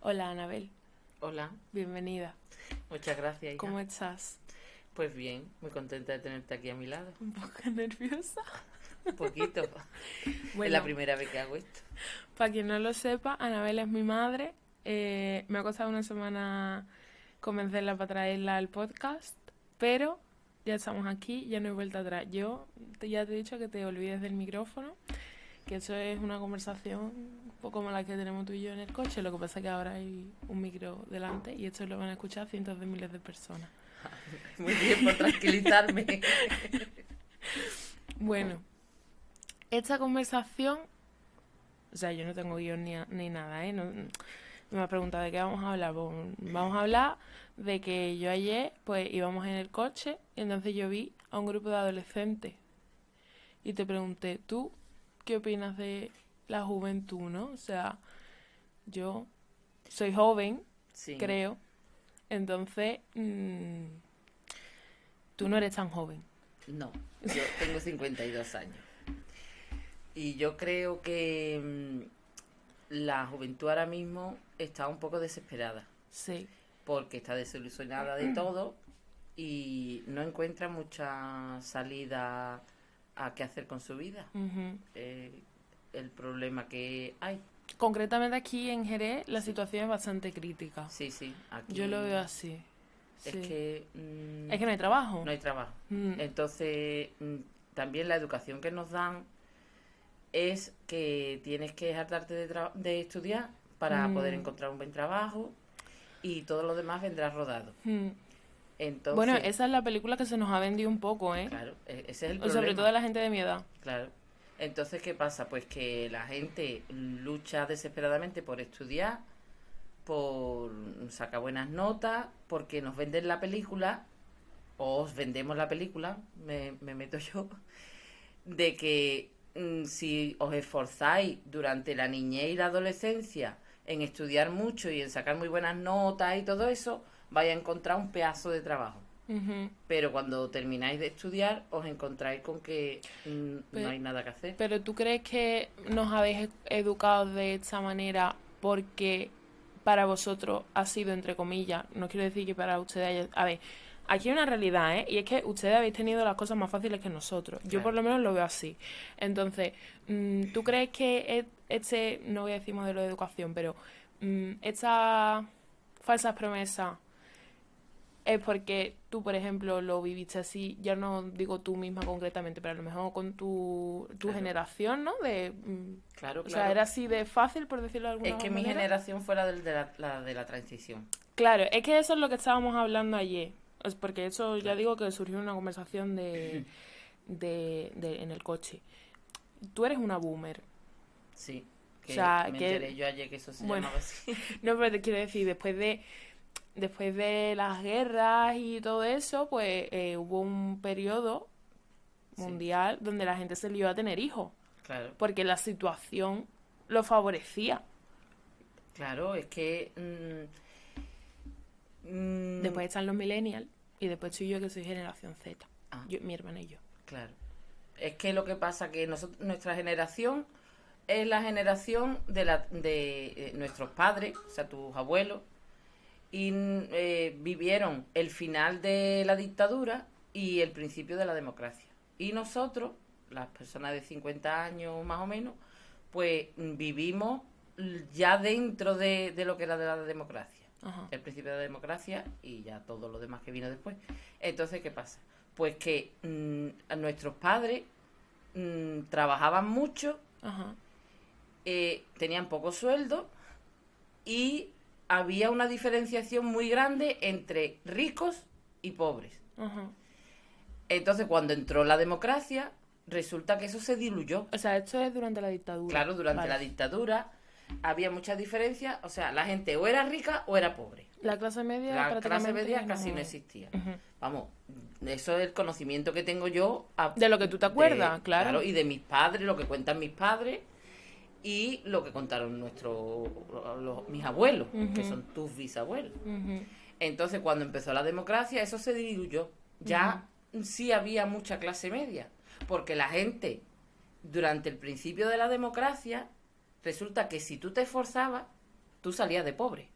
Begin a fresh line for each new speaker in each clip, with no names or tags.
Hola, Anabel.
Hola,
Bienvenida.
muchas gracias. hija.
¿Cómo estás?
Pues bien, muy contenta de tenerte aquí a mi lado.
Un poco nerviosa.
Un poquito. Es
Bueno,
la primera vez que hago esto.
para quien no lo sepa, Anabel es mi madre. Eh, me ha costado una semana convencerla para traerla al podcast, pero ya estamos aquí, ya no hay vuelta atrás. Yo te- ya te he dicho que te olvides del micrófono, que eso es una conversación un poco como la que tenemos tú y yo en el coche. Lo que pasa es que ahora hay un micro delante y esto lo van a escuchar cientos de miles de personas.
Muy bien, por tranquilizarme.
Bueno, esta conversación, o sea, yo no tengo guion ni, nada, ¿eh? No, me has preguntado de qué vamos a hablar. Pues, vamos a hablar de que yo ayer, pues íbamos en el coche y entonces yo vi a un grupo de adolescentes y te pregunté, ¿tú qué opinas de la juventud, no? O sea, yo soy joven,
Sí.
creo, entonces mm, tú no eres tan joven.
No, yo tengo 52 años. Y yo creo que mm, la juventud ahora mismo está un poco desesperada.
Sí.
Porque está desilusionada de todo y no encuentra mucha salida a qué hacer con su vida. Eh, el problema que hay.
Concretamente aquí en Jerez la situación es bastante crítica.
Sí, sí. Aquí
Yo lo veo así.
Es
sí.
que. mm,
Es que no hay trabajo.
no hay trabajo.
Mm,
Entonces, mm, también la educación que nos dan es que tienes que hartarte de estudiar para
Mm.
poder encontrar un buen trabajo y todo lo demás vendrá rodado.
mm.
Entonces,
Bueno, esa es la película que se nos ha vendido un poco, ¿eh?
claro, e- ese es el problema.
sobre todo a la gente de mi edad.
Claro. Entonces, ¿qué pasa? Pues que la gente lucha desesperadamente por estudiar, por sacar buenas notas, porque nos venden la película, o os vendemos la película, me, me meto yo, de que mm, si os esforzáis durante la niñez y la adolescencia en estudiar mucho y en sacar muy buenas notas y todo eso, vais a encontrar un pedazo de trabajo. Pero cuando termináis de estudiar, os encontráis con que mm,
Pero-
no hay nada que hacer.
Pero tú crees que nos habéis e- educado de esta manera porque para vosotros ha sido, entre comillas, no quiero decir que para ustedes haya... A ver, aquí hay una realidad, ¿eh? Y es que ustedes habéis tenido las cosas más fáciles que nosotros. Yo por lo menos lo veo así. Entonces, mm, ¿tú crees que este, no voy a decir modelo de educación, pero mm, esta falsas promesas es porque tú, por ejemplo, lo viviste así, ya no digo tú misma concretamente, pero a lo mejor con tu, tu
Claro.
generación, ¿no? De, mm,
Claro,
o
claro.
sea, era así de fácil, por decirlo de alguna
es que mi
manera.
generación fue la del- de la, la de la transición.
Claro, es que eso es lo que estábamos hablando ayer. Es porque eso ya
Claro.
digo que surgió en una conversación de, de, de- en el coche. Tú eres una boomer.
Sí. Que
O sea,
me
que-
enteré yo ayer que eso se
Bueno.
llamaba así.
No, pero te quiero decir, después de después de las guerras y todo eso, pues eh, hubo un periodo
Sí.
mundial donde la gente se lió a tener hijos,
Claro,
porque la situación lo favorecía.
claro, es que. mm, mm,
Después están los millennials y después estoy yo que soy generación Z.
Ah.
Yo- mi hermana y yo.
Claro. Es que lo que pasa que nosotros, nuestra generación es la generación de, la, de eh, nuestros padres, o sea, tus abuelos, y eh, vivieron el final de la dictadura y el principio de la democracia. Y nosotros, las personas de 50 años más o menos, pues vivimos ya dentro de, de lo que era de la democracia
Ajá.
el principio de la democracia y ya todo lo demás que vino después. Entonces, ¿qué pasa? Pues que mm, nuestros padres mm, trabajaban mucho,
Ajá.
eh, tenían poco sueldo y había una diferenciación muy grande entre ricos y pobres. Entonces, cuando entró la democracia, resulta que eso se diluyó.
O sea, esto es durante la dictadura.
Claro, durante
Vale.
la dictadura había muchas diferencias, o sea, la gente o era rica o era pobre.
La clase media
La clase media casi no existía. Vamos, eso es el conocimiento que tengo yo. a-
De lo que tú te acuerdas,
de-
claro.
Y de mis padres, lo que cuentan mis padres y lo que contaron nuestros, mis abuelos, que son tus bisabuelos. Entonces, cuando empezó la democracia, eso se diluyó. Ya sí había mucha clase media, porque la gente, durante el principio de la democracia, resulta que si tú te esforzabas, tú salías de pobre.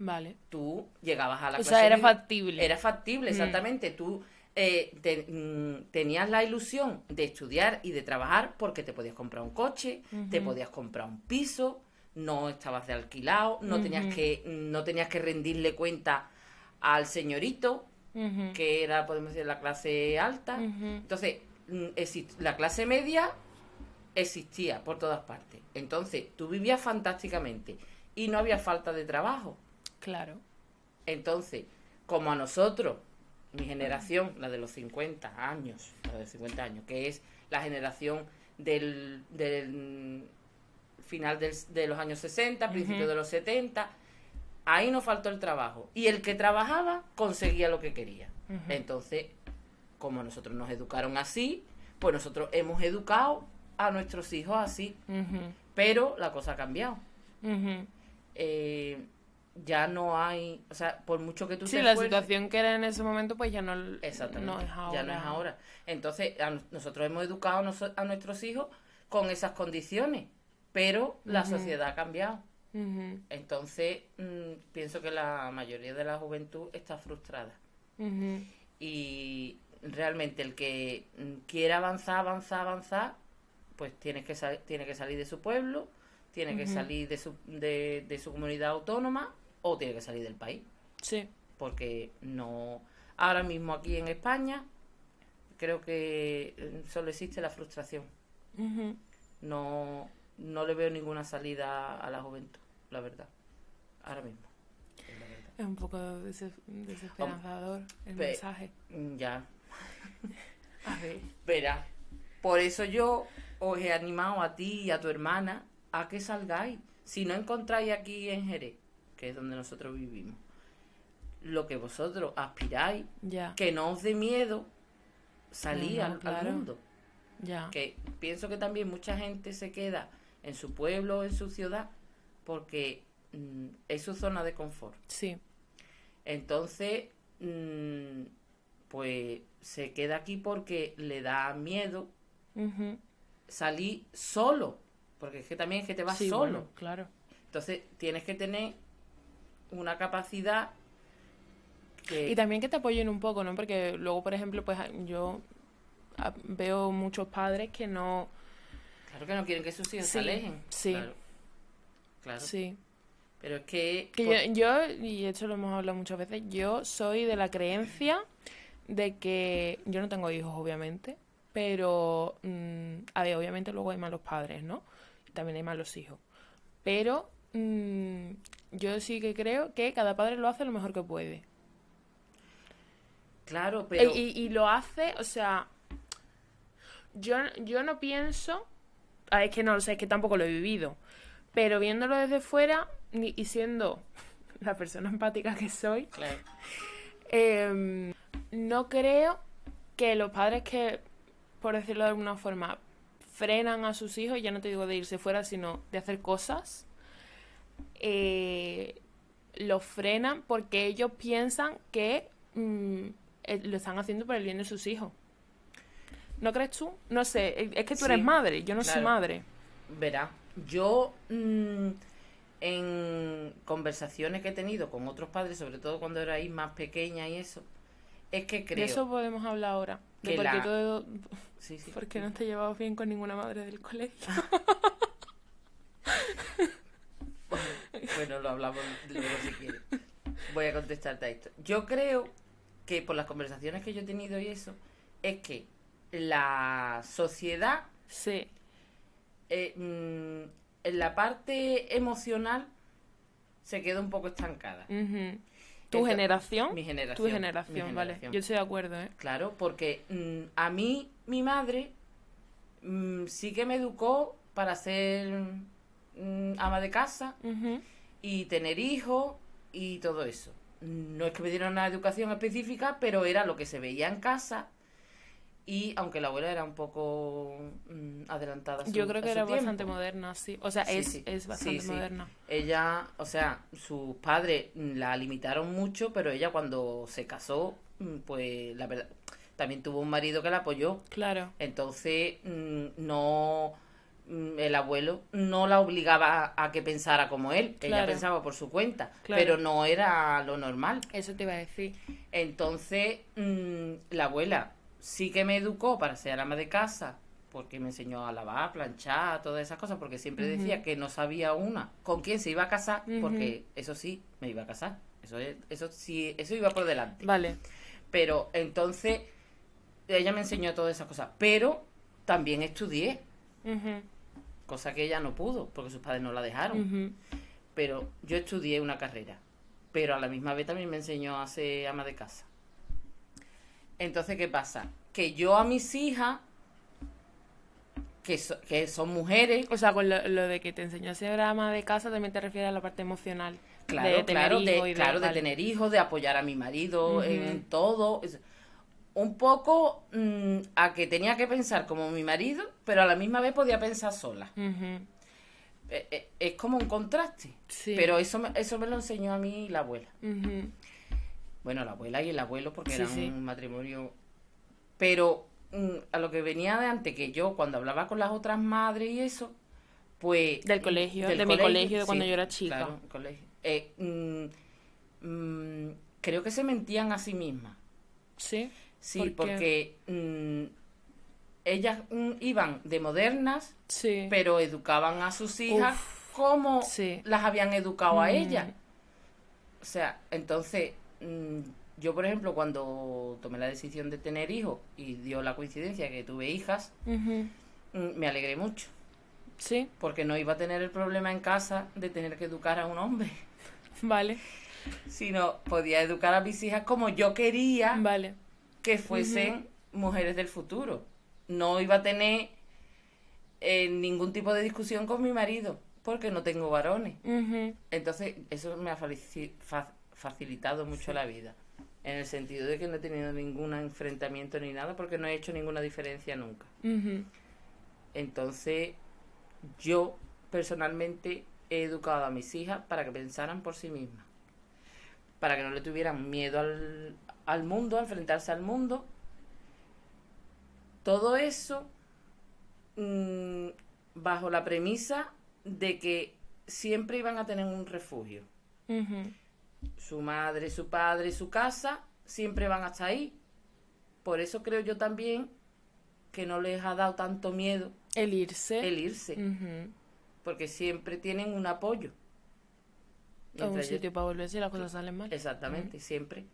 Vale.
Tú llegabas a la
O
clase
sea, era
media-
factible.
Era factible, exactamente. Tú eh, te- mm, tenías la ilusión de estudiar y de trabajar porque te podías comprar un coche, te podías comprar un piso, no estabas de alquilado, no tenías que no tenías que rendirle cuenta al señorito, que era, podemos decir, la clase alta. Entonces, mm, la clase media existía por todas partes. Entonces, tú vivías fantásticamente y no había falta de trabajo.
Claro.
Entonces, como a nosotros, mi generación, la de los 50 años, la de 50 años, que es la generación del, del final del- de los años 60, principio
Ujú.
de los 70, ahí nos faltó el trabajo. Y el que trabajaba conseguía lo que quería. Entonces, como nosotros nos educaron así, pues nosotros hemos educado a nuestros hijos así. Pero la cosa ha cambiado. Eh, ya no hay, o sea, por mucho que tú
Sí,
te
la
esfuerces-
situación que era en ese momento, pues ya no,
Exactamente.
no es ahora.
Ya no es ahora. Entonces, a- nosotros hemos educado a, nuestros hijos con esas condiciones, pero la sociedad ha cambiado. Entonces, mm, pienso que la mayoría de la juventud está frustrada. Y realmente el que mm, quiera avanzar, avanzar, avanzar, pues tiene que, tiene que salir de su pueblo, tiene que salir de su, de, de su comunidad autónoma o tiene que salir del país.
Sí.
porque no ahora mismo aquí en España creo que eh, solo existe la frustración no no le veo ninguna salida a la juventud la verdad ahora mismo es la verdad.
Es un poco des- desesperanzador el
Pe-
mensaje.
Mm, ya
A ver.
verá por eso yo os he animado a ti y a tu hermana a que salgáis si no encontráis aquí en Jerez que es donde nosotros vivimos lo que vosotros aspiráis que no os dé miedo salir
No, no,
al- mundo. Que pienso que también mucha gente se queda en su pueblo o en su ciudad porque mm, es su zona de confort.
Sí.
Entonces, mm, pues se queda aquí porque le da miedo salir solo. Porque es que también es que te vas
Sí,
solo.
bueno, claro.
Entonces, tienes que tener una capacidad que...
Y también que te apoyen un poco, ¿no? Porque luego, por ejemplo, pues yo ah, veo muchos padres que no...
Claro que no quieren que sus hijos
Sí,
se alejen.
sí.
Claro. Claro.
Sí.
Pero es que...
Que
por-
yo, yo, y esto lo hemos hablado muchas veces, yo soy de la creencia de que yo no tengo hijos, obviamente, pero, mm, a ver, obviamente luego hay malos padres, ¿no? También hay malos hijos. Pero mm, yo sí que creo que cada padre lo hace lo mejor que puede.
Claro, pero...
Y, y lo hace, o sea, yo, yo no pienso, ah, es que no lo sé, es que tampoco lo he vivido, pero viéndolo desde fuera y siendo la persona empática que soy,
Claro.
Em, no creo que los padres que, por decirlo de alguna forma, frenan a sus hijos, ya no te digo de irse fuera, sino de hacer cosas, eh, los frenan porque ellos piensan que mm, eh, lo están haciendo por el bien de sus hijos. ¿No crees tú? No sé, es- es que tú eres madre, yo no soy madre.
Verá, yo mm, en conversaciones que he tenido con otros padres, sobre todo cuando erais más pequeña y eso, es que
De
creo...
eso podemos hablar ahora. De
que
por qué
la-
todo-
Sí, sí.
por qué no te llevabas bien con ninguna madre del colegio.
Bueno, lo hablamos luego si quieres. Voy a contestarte a esto. Yo creo que por las conversaciones que yo he tenido y eso, es que la sociedad,
Sí.
eh, mm, en la parte emocional, se queda un poco estancada.
¿Tu generación?
Mi generación.
Tu generación,
mi
vale. Yo estoy de acuerdo, ¿eh?
Claro, porque mm, a mí, mi madre, mm, sí que me educó para ser mm, ama de casa
Ujú.
Y tener hijos y todo eso. No es que me dieran una educación específica, pero era lo que se veía en casa. Y aunque la abuela era un poco mm, adelantada. a su-
Yo creo que era
tiempo.
bastante moderna, sí. O sea,
Sí,
es,
sí.
es bastante
sí.
moderna.
Ella, o sea, sus padres la limitaron mucho, pero ella cuando se casó, mm, pues la verdad, también tuvo un marido que la apoyó.
Claro.
Entonces, mm, no, el abuelo no la obligaba a, que pensara como él, ella pensaba por su cuenta,
Claro.
pero no era lo normal.
Eso te iba a decir.
Entonces, mm, la abuela sí que me educó para ser ama de casa, porque me enseñó a lavar, planchar, todas esas cosas, porque siempre decía que no sabía una con quién se iba a casar, porque eso sí, me iba a casar. Eso, es- eso sí, eso iba por delante.
Vale.
Pero entonces, ella me enseñó todas esas cosas, pero también estudié, cosa que ella no pudo, porque sus padres no la dejaron. Pero yo estudié una carrera, pero a la misma vez también me enseñó a ser ama de casa. Entonces, ¿qué pasa? Que yo a mis hijas, que, so- que son mujeres,
O sea, con lo, lo de que te enseñó a ser ama de casa también te refieres a la parte emocional.
claro,
de tener
claro, de,
hijos y de-
claro, de tener hijos, de apoyar a mi marido en todo. Es- Un poco mm, a que tenía que pensar como mi marido, pero a la misma vez podía pensar sola. Eh, eh, Es como un contraste.
Sí.
Pero eso me, eso me lo enseñó a mí la abuela. Bueno, la abuela y el abuelo, porque
Sí,
era
sí.
un matrimonio. Pero mm, a lo que venía de antes, que yo cuando hablaba con las otras madres y eso, pues.
Del colegio, de mi colegio, de cuando yo era chica.
Claro, el colegio. Eh, mm, creo que se mentían a sí mismas.
Sí.
Sí, porque mm, ellas mm, iban de modernas,
Sí.
pero educaban a sus hijas
Uf,
como
sí.
las habían educado a
Mm.
ellas. O sea, entonces, yo por ejemplo, cuando tomé la decisión de tener hijos y dio la coincidencia que tuve hijas, me alegré mucho,
Sí.
porque no iba a tener el problema en casa de tener que educar a un hombre,
Vale.
sino podía educar a mis hijas como yo quería
Vale.
Que fuesen mujeres del futuro. No iba a tener eh, ningún tipo de discusión con mi marido, porque no tengo varones. Entonces, eso me ha fa- facilitado mucho la vida. En el sentido de que no he tenido ningún enfrentamiento ni nada, porque no he hecho ninguna diferencia nunca. Entonces, yo personalmente he educado a mis hijas para que pensaran por sí mismas. Para que no le tuvieran miedo al, al mundo, a enfrentarse al mundo. Todo eso mm, bajo la premisa de que siempre iban a tener un refugio. Su madre, su padre, su casa, siempre van hasta ahí. Por eso creo yo también que no les ha dado tanto miedo
El irse.
el irse, porque siempre tienen un apoyo.
A un
yo-
sitio para volver si las cosas salen mal.
Exactamente, siempre.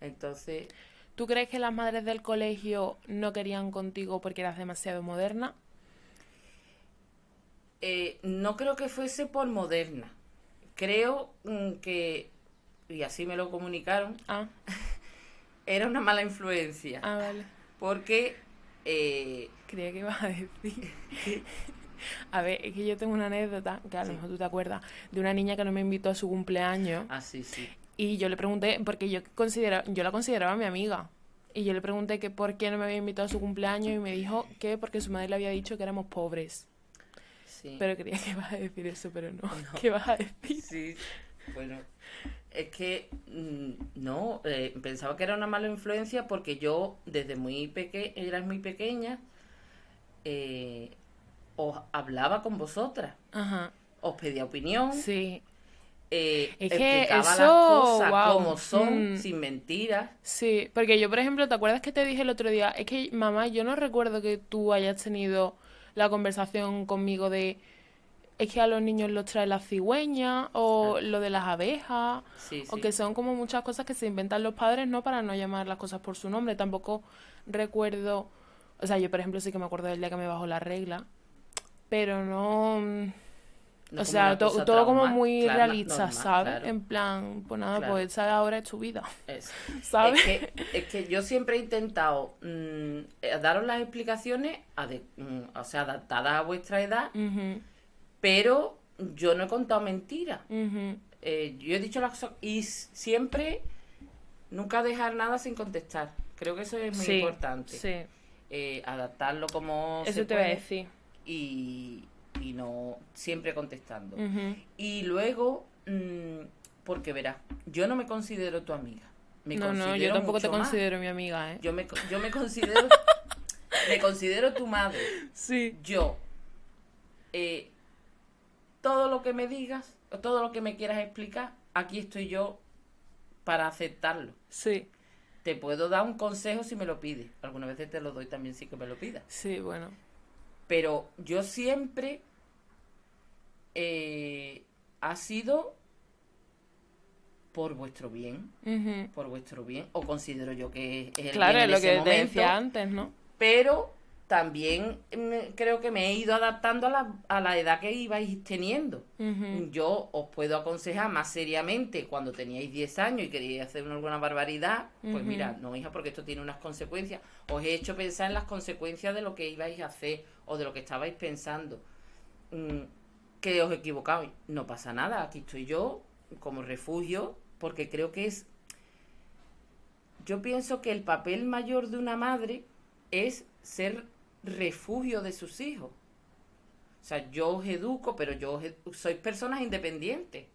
Entonces,
¿Tú crees que las madres del colegio no querían contigo porque eras demasiado moderna?
eh, no creo que fuese por moderna. Creo mm, que, y así me lo comunicaron,
Ah,
era una mala influencia.
ah, vale.
Porque, eh,
Creía que ibas a decir. A ver, es que yo tengo una anécdota, que a lo
Sí.
mejor tú te acuerdas, de una niña que no me invitó a su cumpleaños.
así sí.
Y yo le pregunté, porque yo considera, yo la consideraba mi amiga. Y yo le pregunté que por qué no me había invitado a su cumpleaños y me dijo que porque su madre le había dicho que éramos pobres.
sí.
Pero creía que ibas a decir eso, pero no. ¿Qué vas a decir?
Sí, bueno, es que mm, no, eh, pensaba que era una mala influencia porque yo desde muy pequeña, eras muy pequeña, eh, os hablaba con vosotras,
Ajá.
os pedía opinión,
Sí,
eh,
Es que
explicaba las
eso,
cosas
guau,
como son,
mm.
sin mentiras.
sí. Porque yo, por ejemplo, ¿te acuerdas que te dije el otro día? Es que, mamá, yo no recuerdo que tú hayas tenido la conversación conmigo de es que a los niños los trae la cigüeña o lo de las abejas.
Sí,
O
sí.
que son como muchas cosas que se inventan los padres, ¿no? Para no llamar las cosas por su nombre. Tampoco recuerdo. O sea, yo, por ejemplo, sí que me acuerdo del día que me bajó la regla. Pero no.
No
o sea, to- todo como muy
claro,
realista, ¿sabes?
claro.
En plan, pues nada,
Claro.
pues esa ahora es tu vida,
Es-
¿sabes?
Es que, es que yo siempre he intentado mm, eh, daros las explicaciones, mm, o sea, adaptadas a vuestra edad, pero yo no he contado mentiras. Eh, yo he dicho las cosas y siempre nunca dejar nada sin contestar. Creo que eso es muy
Sí,
importante.
Sí,
Eh, adaptarlo como
eso
se
te voy a
puede
decir.
y, y no siempre contestando. Y luego, mm, porque verás, yo no me considero tu amiga. Me
No, no, yo tampoco te
más.
considero mi amiga, ¿eh?
Yo me, yo me considero me considero tu madre.
Sí.
Yo eh, todo lo que me digas, o todo lo que me quieras explicar, aquí estoy yo para aceptarlo.
Sí,
Te puedo dar un consejo si me lo pides. Algunas veces te lo doy también si que me lo pidas.
sí, bueno.
Pero yo siempre eh, ha sido por vuestro bien, por vuestro bien, o considero yo que es el
Claro,
bien
es
en
lo
ese
que te
momento,
decía antes, ¿no?
pero también me- creo que me he ido adaptando a la, a la edad que ibais teniendo. Yo os puedo aconsejar más seriamente cuando teníais 10 años y queríais hacer una- alguna barbaridad, pues
Ujú.
mira, no hija, porque esto tiene unas consecuencias. Os he hecho pensar en las consecuencias de lo que ibais a hacer o de lo que estabais pensando. Mm, que os equivocabais. No pasa nada, aquí estoy yo como refugio, porque creo que es... Yo pienso que el papel mayor de una madre es ser refugio de sus hijos. O sea, yo os educo, pero yo os sois personas independientes.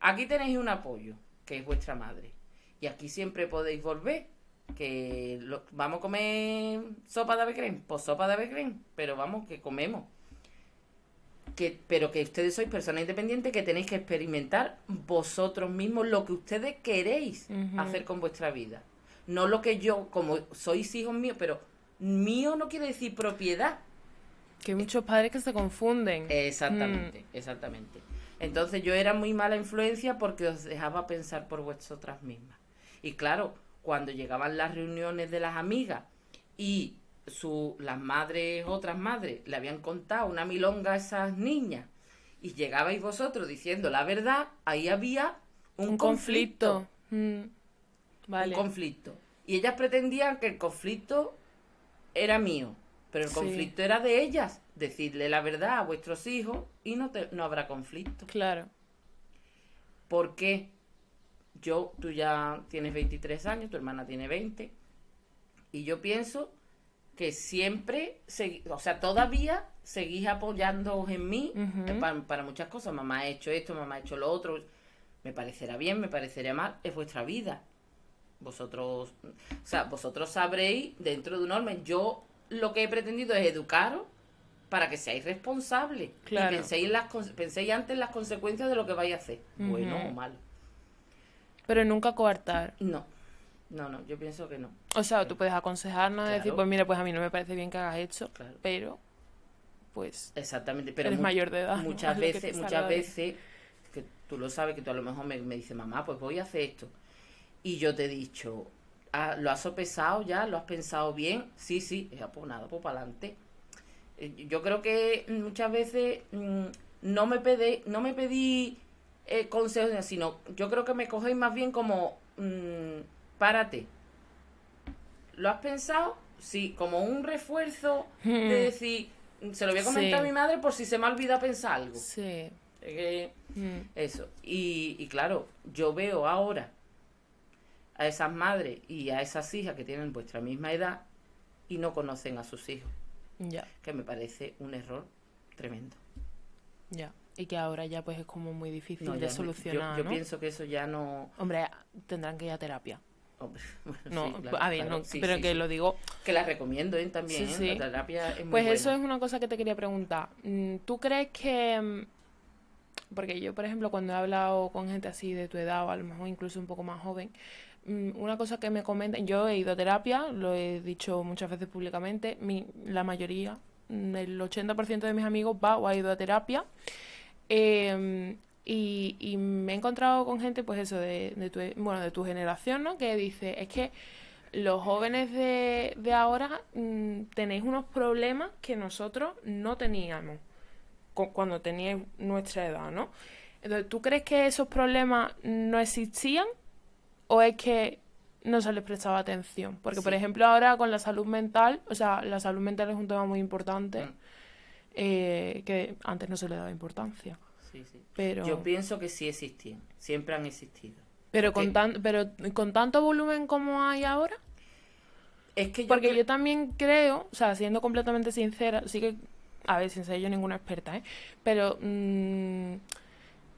Aquí tenéis un apoyo, que es vuestra madre. Y aquí siempre podéis volver. Que vamos a comer sopa de ave creme, pues sopa de ave creme, pero vamos, que comemos. Que, pero que ustedes sois personas independientes que tenéis que experimentar vosotros mismos lo que ustedes queréis hacer con vuestra vida. No lo que yo, como sois hijos míos, pero mío no quiere decir propiedad.
Que hay muchos padres que se confunden.
Exactamente, exactamente. Entonces yo era muy mala influencia porque os dejaba pensar por vosotras mismas. Y claro, cuando llegaban las reuniones de las amigas y su, las madres, otras madres, le habían contado una milonga a esas niñas y llegabais vosotros diciendo la verdad, ahí había un,
un
conflicto.
conflicto. Mm. Vale.
Un conflicto. Y ellas pretendían que el conflicto era mío, pero el
Sí.
conflicto era de ellas. Decirle la verdad a vuestros hijos y no, te- no habrá conflicto.
Claro.
Porque yo, tú ya tienes 23 años, tu hermana tiene 20, y yo pienso que siempre, segui- o sea, todavía seguís apoyándoos en mí eh, pa- para, muchas cosas. Mamá ha hecho esto, mamá ha hecho lo otro. Me parecerá bien, me parecerá mal, es vuestra vida. Vosotros, o sea, vosotros sabréis dentro de un orden. Yo lo que he pretendido es educaros para que seáis responsables
Claro.
y penséis, en las, penséis antes en las consecuencias de lo que vais a hacer, bueno o malo.
Pero nunca coartar.
No, no, no, yo pienso que no.
O sea, tú puedes aconsejarnos, decir,
Claro.
pues mira, pues a mí no me parece bien que hagas esto,
Claro.
pero pues
Exactamente, pero
eres mayor de edad.
muchas veces, muchas veces, que tú lo sabes, que tú a lo mejor me, me dices, mamá, pues voy a hacer esto. Y yo te he dicho, "Ah, ¿lo has sopesado ya? ¿Lo has pensado bien? Sí, sí, ya, pues nada, pues para adelante. Yo creo que muchas veces mm, no me pedí, no me pedí eh, consejos, sino yo creo que me cogéis más bien como, mm, párate. ¿Lo has pensado? Sí, como un refuerzo de
Hmm.
decir, se lo voy a comentar
Sí.
a mi madre por si se me ha olvidado pensar algo.
Sí.
Es que-
Mm.
eso. Y, y claro, yo veo ahora a esas madres y a esas hijas que tienen vuestra misma edad y no conocen a sus hijos,
Ya,
que me parece un error tremendo.
ya. Y que ahora ya pues es como muy difícil
No,
de solucionar,
yo, yo
¿no?
pienso que eso ya no...
Hombre, tendrán que ir a terapia.
Hombre, bueno,
No,
sí, claro,
a ver,
claro,
no,
sí,
pero
sí,
que lo digo.
Que la recomiendo ¿eh? también, ¿eh? La terapia es muy
Pues eso es una cosa que te quería preguntar. Mm, ¿Tú crees que... mm, Porque yo, por ejemplo, cuando he hablado con gente así de tu edad o a lo mejor incluso un poco más joven, mm, una cosa que me comentan, yo he ido a terapia, lo he dicho muchas veces públicamente, mi, la mayoría, el 80% de mis amigos va o ha ido a terapia. Eh, y, y me he encontrado con gente, pues eso, de, de tu, bueno, de tu generación, ¿no? Que dice, es que los jóvenes de, de ahora mm, tenéis unos problemas que nosotros no teníamos cu- cuando teníais nuestra edad, ¿no? Entonces, ¿tú crees que esos problemas no existían o es que no se les prestaba atención? Porque, por ejemplo, ahora con la salud mental, o sea, la salud mental es un tema muy importante
Mm.
eh, que antes no se le daba importancia.
Sí, sí.
Pero,
Yo pienso que sí existían, siempre han existido.
pero, con tan, pero con tanto volumen como hay ahora.
Es que yo
Porque yo también creo, o sea, siendo completamente sincera, sí que, a ver, sin ser yo ninguna experta, ¿eh? Pero mm,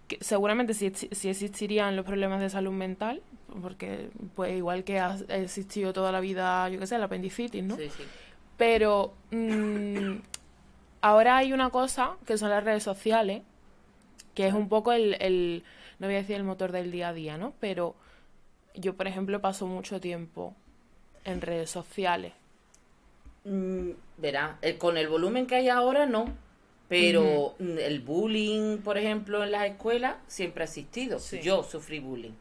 que seguramente sí, sí existirían los problemas de salud mental, porque pues igual que ha existido toda la vida, yo qué sé, la apendicitis, ¿no?
Sí, sí.
Pero mm, ahora hay una cosa que son las redes sociales, que es un poco el, el, no voy a decir el motor del día a día, ¿no? Pero yo, por ejemplo, paso mucho tiempo en redes sociales.
Mm, verá, eh, con el volumen que hay ahora no, pero el bullying, por ejemplo, en las escuelas siempre ha existido.
Sí.
Yo sufrí bullying.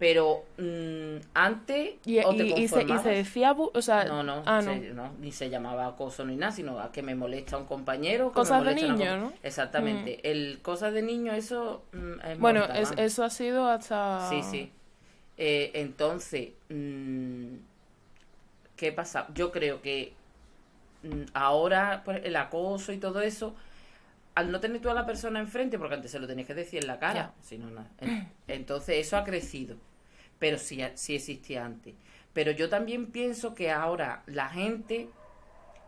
Pero mm, antes
Y,
o te
y- y se, y se decía, o sea,
No, no,
ah, no.
se- no, ni se llamaba acoso ni nada, sino a que me molesta un compañero. que
Cosas
me
de niño, ¿no?
Exactamente. El cosas de niño, eso mm, es
Bueno, es- eso ha sido hasta...
Sí, sí. Eh, entonces, mm, ¿qué pasa? Yo creo que mm, ahora pues, el acoso y todo eso, al no tener tú a la persona enfrente, porque antes se lo tenías que decir en la cara, si no, nada. En- Entonces, eso ha crecido, pero sí, sí existía antes. Pero yo también pienso que ahora la gente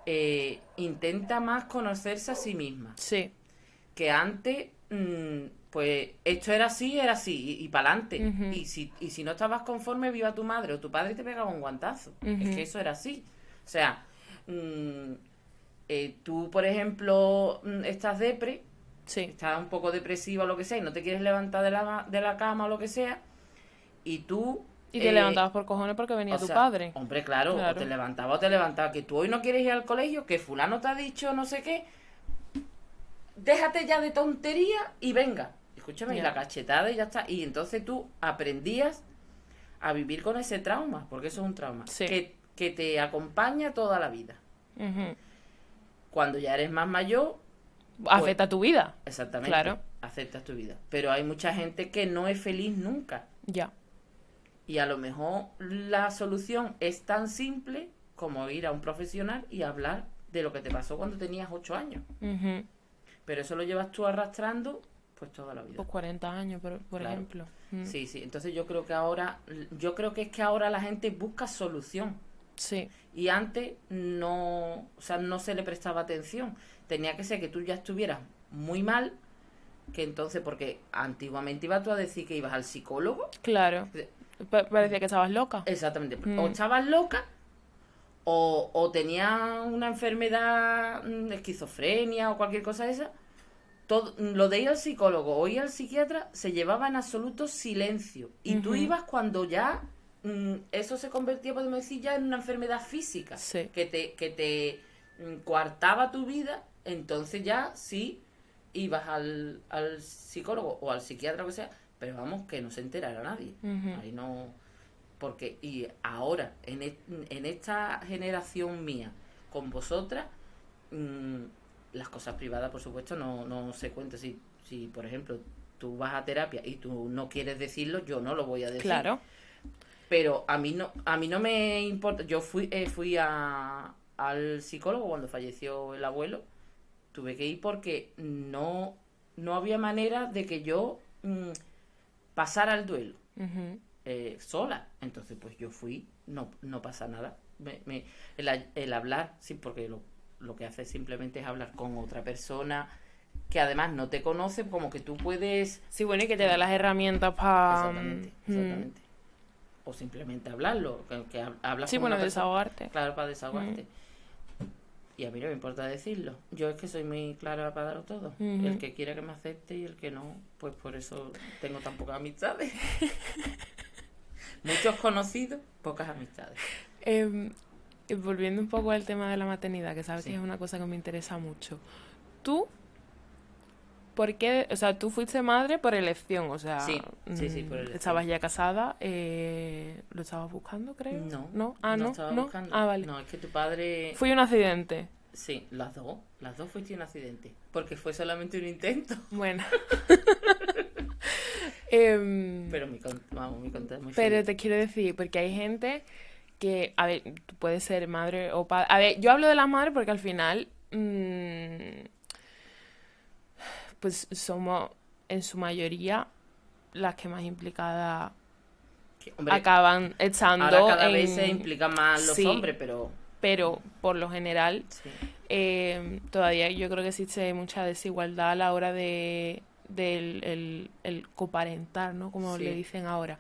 eh, intenta más conocerse a sí misma
Sí,
que antes, mm, pues esto era así, era así, y, para adelante. Y, si, y si no estabas conforme, viva tu madre o tu padre te pegaba un guantazo. Es que eso era así. O sea, mm, eh, tú, por ejemplo, mm, estás depre,
sí.
estás un poco depresiva o lo que sea, y no te quieres levantar de la, de la cama o lo que sea, y tú...
Y te
eh,
levantabas por cojones porque venía tu
sea,
padre.
Hombre, claro,
Claro.
o te levantaba o te levantaba. Que tú hoy no quieres ir al colegio, que fulano te ha dicho no sé qué. Déjate ya de tontería y venga. Escúchame, y la cachetada y ya está. Y entonces tú aprendías a vivir con ese trauma, porque eso es un trauma,
Sí.
que, que te acompaña toda la vida. Cuando ya eres más mayor,
Afecta tu vida.
exactamente,
Claro.
aceptas tu vida. Pero hay mucha gente que no es feliz nunca.
Ya.
Y a lo mejor la solución es tan simple como ir a un profesional y hablar de lo que te pasó cuando tenías 8 años. Pero eso lo llevas tú arrastrando pues toda la vida.
Pues 40 años, por, por
Claro.
ejemplo. Mm.
Sí, sí. Entonces yo creo que ahora, yo creo que es que ahora la gente busca solución.
Sí.
Y antes no, o sea, no se le prestaba atención. Tenía que ser que tú ya estuvieras muy mal, que entonces, porque antiguamente ibas tú a decir que ibas al psicólogo
Claro. Pa- parecía que estabas loca.
Exactamente.
Mm.
O estabas loca o, o tenías una enfermedad, mm, esquizofrenia o cualquier cosa de esa. Todo, lo de ir al psicólogo o ir al psiquiatra se llevaba en absoluto silencio. Y tú
Ujú.
ibas cuando ya mm, eso se convertía, podemos decir, ya en una enfermedad física.
Sí.
Que te, que te mm, coartaba tu vida. Entonces ya sí ibas al, al psicólogo o al psiquiatra o que sea. Pero vamos, que no se enterara nadie. Ahí no. Porque, y ahora, en, e- en esta generación mía, con vosotras, mm, las cosas privadas, por supuesto, no, no se cuentan. Si, si, por ejemplo, tú vas a terapia y tú no quieres decirlo, yo no lo voy a decir.
Claro.
Pero a mí no, a mí no me importa. Yo fui, eh, fui a, al psicólogo cuando falleció el abuelo. Tuve que ir porque no, no había manera de que yo mm, pasara el duelo eh, sola. Entonces, pues yo fui, no, no pasa nada. Me, me- el, el hablar, sí, porque lo, lo que hace simplemente es hablar con otra persona que además no te conoce, como que tú puedes...
Sí, bueno, y que te da las herramientas para...
Exactamente, exactamente. O simplemente hablarlo, que, que hab- hablas
Sí,
con
bueno, desahogarte.
Claro, para desahogarte. Y a mí no me importa decirlo. Yo es que soy muy clara para darlo todo. El que quiera que me acepte y el que no, pues por eso tengo tan pocas amistades. Muchos conocidos, pocas amistades.
Y volviendo un poco al tema de la maternidad, que sabes
Sí.
que es una cosa que me interesa mucho. Tú, ¿por qué? O sea, tú fuiste madre por elección, o sea,
Sí, sí, sí,
mm,
por elección.
estabas ya casada, eh, ¿lo estabas buscando, creo?
No.
¿No? Ah, no,
estaba
no.
buscando.
Ah, vale.
No, es que tu padre...
Fui un accidente.
Sí, las dos. Las dos fuiste un accidente. Porque fue solamente un intento.
Bueno. Em,
Pero mi, con- vamos, mi conta es muy
Pero
feliz.
te quiero decir, porque hay gente que, a ver, tú puedes ser madre o padre. A ver, yo hablo de las madres porque al final, mm, pues somos en su mayoría las que más implicadas
hombre,
acaban estando
ahora cada
en-
vez se implican más los
Sí.
hombres, pero...
Pero por lo general,
Sí.
eh, todavía yo creo que existe mucha desigualdad a la hora de del el, el coparentar, ¿no? Como
Sí.
le dicen ahora.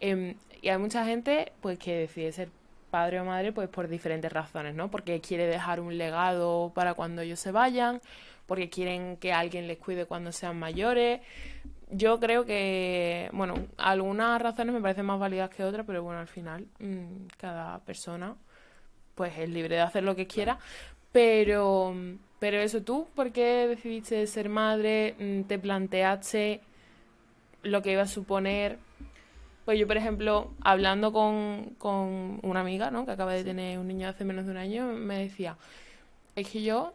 Em, y hay mucha gente pues que decide ser padre o madre pues por diferentes razones, ¿no? Porque quiere dejar un legado para cuando ellos se vayan, porque quieren que alguien les cuide cuando sean mayores. Yo creo que, bueno, algunas razones me parecen más válidas que otras, pero bueno, al final mm, cada persona pues es libre de hacer lo que quiera. Pero, pero eso, ¿tú por qué decidiste ser madre? Mm, ¿Te planteaste lo que iba a suponer? Pues yo, por ejemplo, hablando con, con una amiga, ¿no? Que acaba de tener un niño hace menos de un año, me decía, es que yo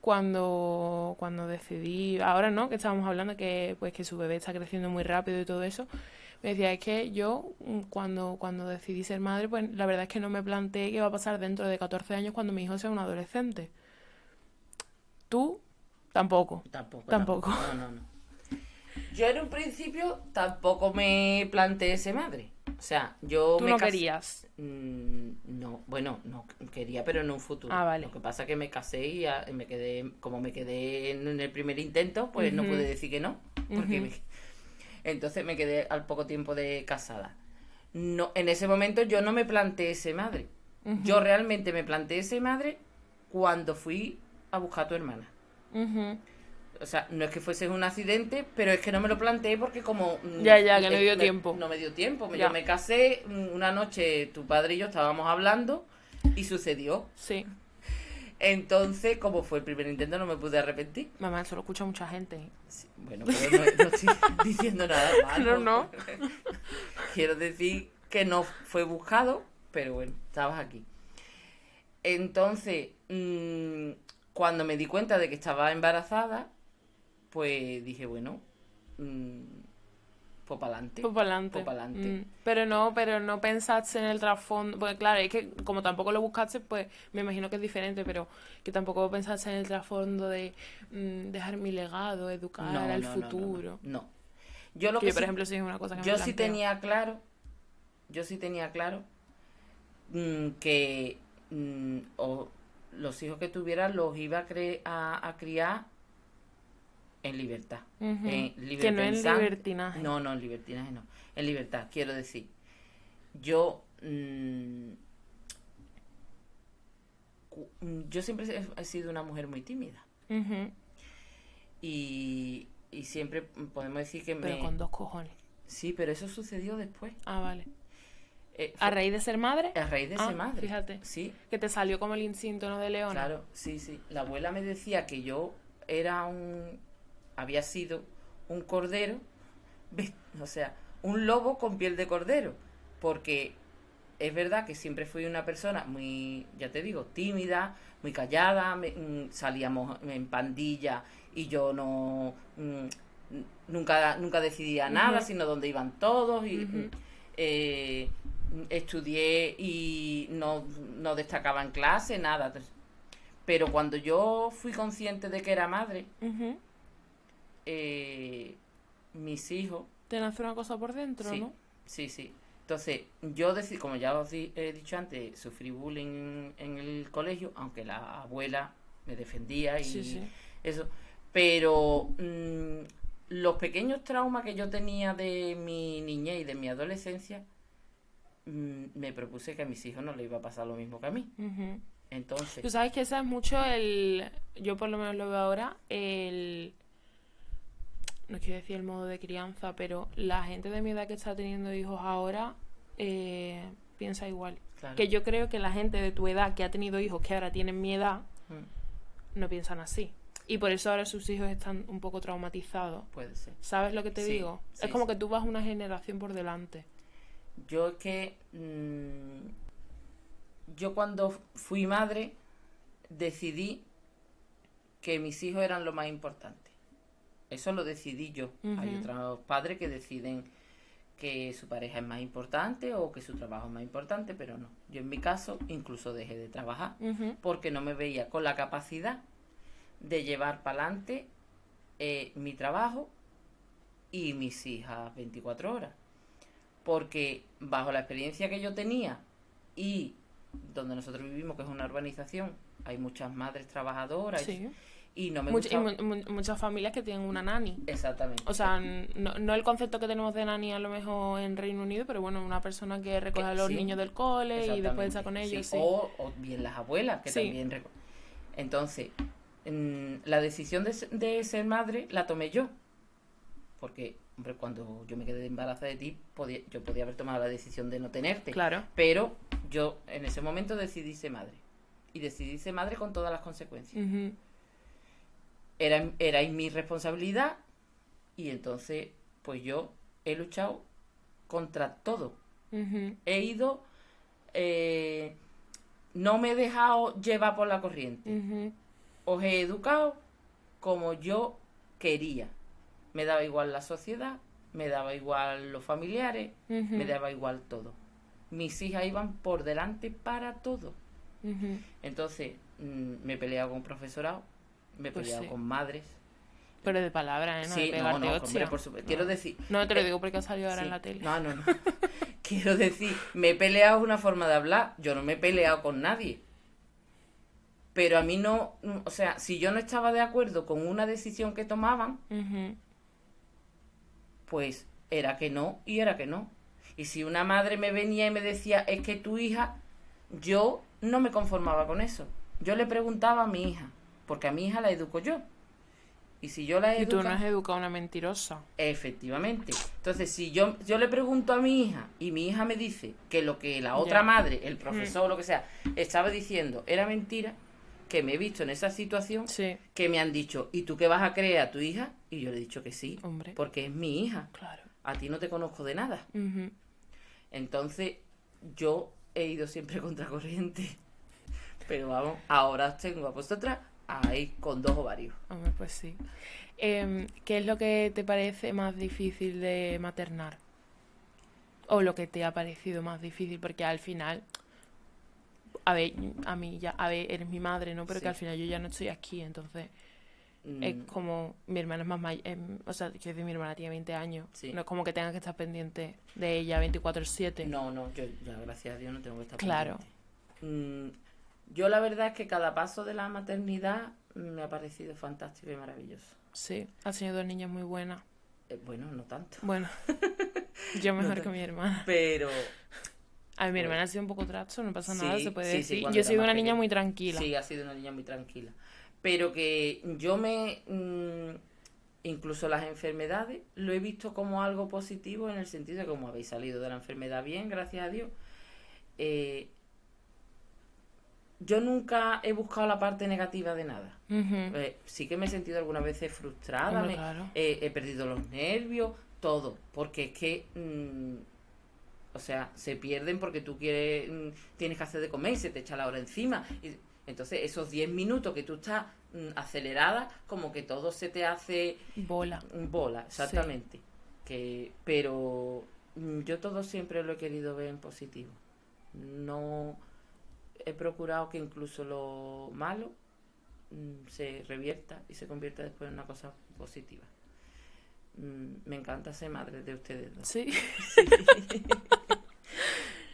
cuando, cuando decidí, ahora no, que estábamos hablando que pues que su bebé está creciendo muy rápido y todo eso, me decía, es que yo mm, cuando, cuando decidí ser madre, pues la verdad es que no me planteé qué va a pasar dentro de 14 años cuando mi hijo sea un adolescente. Tú tampoco.
Tampoco.
Tampoco.
No, no, no. Yo en un principio tampoco me planteé ser madre. O sea, yo
Tú
me
no
cas-
querías.
Mm, no, bueno, no quería, pero en un futuro.
Ah, vale.
Lo que pasa es que me casé y me quedé, como me quedé en, el primer intento, pues no pude decir que no. Porque me- entonces me quedé al poco tiempo de casada. No, en ese momento yo no me planteé ser madre. Yo realmente me planteé ser madre cuando fui a buscar a tu hermana. O sea, no es que fuese un accidente, pero es que no me lo planteé porque como... mm,
Ya, ya, que no
eh,
dio
me-
tiempo.
No me dio tiempo.
Ya.
Yo me casé, mm, una noche tu padre y yo estábamos hablando y sucedió.
Sí.
Entonces, como fue el primer intento, no me pude arrepentir.
Mamá, eso lo escucha mucha gente.
Sí, bueno, pero no, no estoy diciendo nada malo.
No, no.
Quiero decir que no fue buscado, pero bueno, estabas aquí. Entonces, mm, cuando me di cuenta de que estaba embarazada, pues dije, bueno, mm, pues para adelante.
Pues para adelante.
Pa'lante.
Pero no, pero no pensaste en el trasfondo. Porque claro, es que como tampoco lo buscaste, pues me imagino que es diferente, pero que tampoco pensaste en el trasfondo de mm, dejar mi legado, educar
No,
al
no,
futuro.
No, no. Yo lo
Que
que
yo, por
sí-
ejemplo, sí es una cosa que me
yo sí tenía claro, yo sí tenía claro mm, que mm, o los hijos que tuviera los iba a, cre- a, a criar en libertad. En
Que no en libertinaje.
No, no, en libertinaje no. En libertad, quiero decir. Yo. mm, mm, yo siempre he, he sido una mujer muy tímida. Y, y siempre podemos decir que
Pero
me.
con dos cojones.
Sí, pero eso sucedió después.
Ah, vale.
Eh,
¿A raíz de ser madre?
a raíz de
Ah,
ser madre.
fíjate.
Sí,
Que te salió como el instinto, ¿no? De leona.
Claro, sí, sí. La abuela me decía que yo era un. Había sido un cordero, o sea, un lobo con piel de cordero. Porque es verdad que siempre fui una persona muy, ya te digo, tímida, muy callada, me- mm, salíamos en pandilla y yo no. mm, nunca, nunca decidía nada, sino dónde iban todos. Y, eh, estudié y no, no destacaba en clase, nada. Pero cuando yo fui consciente de que era madre. Eh, mis hijos,
Te nace una cosa por dentro,
sí,
¿no?
sí, sí. Entonces, yo, decidí, como ya os di- he dicho antes, sufrí bullying en el colegio, aunque la abuela me defendía y
Sí, sí.
eso. Pero mm, los pequeños traumas que yo tenía de mi niñez y de mi adolescencia, mm, me propuse que a mis hijos no les iba a pasar lo mismo que a mí. Entonces,
Tú sabes que esa es mucho el. Yo por lo menos lo veo ahora, el. No quiero decir el modo de crianza, pero la gente de mi edad que está teniendo hijos ahora eh, piensa igual.
claro,
Que yo creo que la gente de tu edad que ha tenido hijos que ahora tienen mi edad
mm,
no piensan así. Y por eso ahora sus hijos están un poco traumatizados.
puede ser.
¿Sabes lo que te
Sí,
digo?
sí,
es como
sí.
que tú vas una generación por delante.
Yo es que mm, yo cuando fui madre decidí que mis hijos eran lo más importante. Eso lo decidí yo. Hay otros padres que deciden que su pareja es más importante o que su trabajo es más importante, pero no. Yo en mi caso incluso dejé de trabajar porque no me veía con la capacidad de llevar para adelante mi trabajo y mis hijas 24 horas. Porque bajo la experiencia que yo tenía y donde nosotros vivimos, que es una urbanización, hay muchas madres trabajadoras
Sí.
y no me
Much- y mu- muchas familias que tienen una nani.
Exactamente.
O sea, no, no el concepto que tenemos de nani a lo mejor en Reino Unido, pero bueno, una persona que recoge a los
sí.
niños del cole y después está con ellos.
Sí,
Sí,
O, o bien las abuelas, que también... reco- Entonces, mm, la decisión de, de ser madre la tomé yo. Porque, hombre, cuando yo me quedé embarazada de ti, podía, yo podía haber tomado la decisión de no tenerte.
Claro.
Pero yo en ese momento decidí ser madre. Y decidí ser madre con todas las consecuencias.
Ujú.
Era, era mi responsabilidad y entonces pues yo he luchado contra todo. He ido, eh, no me he dejado llevar por la corriente. Os he educado como yo quería. Me daba igual la sociedad, me daba igual los familiares, me daba igual todo. Mis hijas iban por delante para todo. Entonces, mm, me he peleado con profesorado, me he
Pues
peleado
sí.
con madres.
Pero de palabra, ¿eh? No de
sí, no, no, hombre, por supuesto. Quiero
No.
decir.
No, te lo
eh,
digo porque ha salido ahora
sí.
en la tele.
No, no, no. Quiero decir, me he peleado es una forma de hablar. Yo no me he peleado con nadie. Pero a mí no, o sea, si yo no estaba de acuerdo con una decisión que tomaban, pues era que no y era que no. Y si una madre me venía y me decía, es que tu hija, yo no me conformaba con eso. Yo le preguntaba a mi hija, porque a mi hija la educo yo. Y si yo la
Y tú
educo...
no has educado a una mentirosa.
Efectivamente. Entonces, si yo, yo le pregunto a mi hija y mi hija me dice que lo que la otra
Ya.
madre, el profesor o lo que sea, estaba diciendo era mentira, que me he visto en esa situación,
Sí,
que me han dicho, ¿y tú qué vas a creer a tu hija? Y yo le he dicho que sí,
hombre.
porque es mi hija.
Claro.
A ti no te conozco de nada.
Ujú.
Entonces, yo he ido siempre contracorriente. Pero vamos, ahora os tengo a vosotras ahí con dos ovarios.
Hombre, pues sí. Em, ¿Qué es lo que te parece más difícil de maternar? O lo que te ha parecido más difícil, porque al final, a ver, a mí ya, a ver, eres mi madre, ¿no? Pero
Sí.
que al final yo ya no estoy aquí, entonces
Mm,
es como, mi hermana es más mayor, o sea, quiero decir, mi hermana tiene 20 años,
Sí.
no es como que tengas que estar pendiente de ella 24/7.
No, no, yo ya gracias a Dios no tengo que estar
Claro.
pendiente. Mm, yo la verdad es que cada paso de la maternidad me ha parecido fantástico y maravilloso.
Sí, has tenido dos niñas muy buenas.
Eh, bueno, no tanto.
Bueno, yo mejor que mi hermana.
Pero
A ver, mi
Bueno.
hermana ha sido un poco trasto, no pasa
Sí,
nada, se puede
sí, sí,
decir.
cuando
yo sido
más
una niña
pequeña.
muy tranquila.
sí, ha sido una niña muy tranquila. Pero que yo me... mm, incluso las enfermedades lo he visto como algo positivo en el sentido de que como habéis salido de la enfermedad bien, gracias a Dios. eh, yo nunca he buscado la parte negativa de nada. Eh, sí que me he sentido algunas veces frustrada,
Hombre,
me-
claro.
eh, he perdido los nervios, todo, porque es que, mm, o sea, se pierden porque tú quieres, mm, tienes que hacer de comer y se te echa la hora encima. Y, entonces, esos 10 minutos que tú estás mm, acelerada, como que todo se te hace
Bola.
bola, exactamente. Que, pero mm, yo todo siempre lo he querido ver en positivo. No he procurado que incluso lo malo mm, se revierta y se convierta después en una cosa positiva. Mm, me encanta ser madre de ustedes dos.
Sí,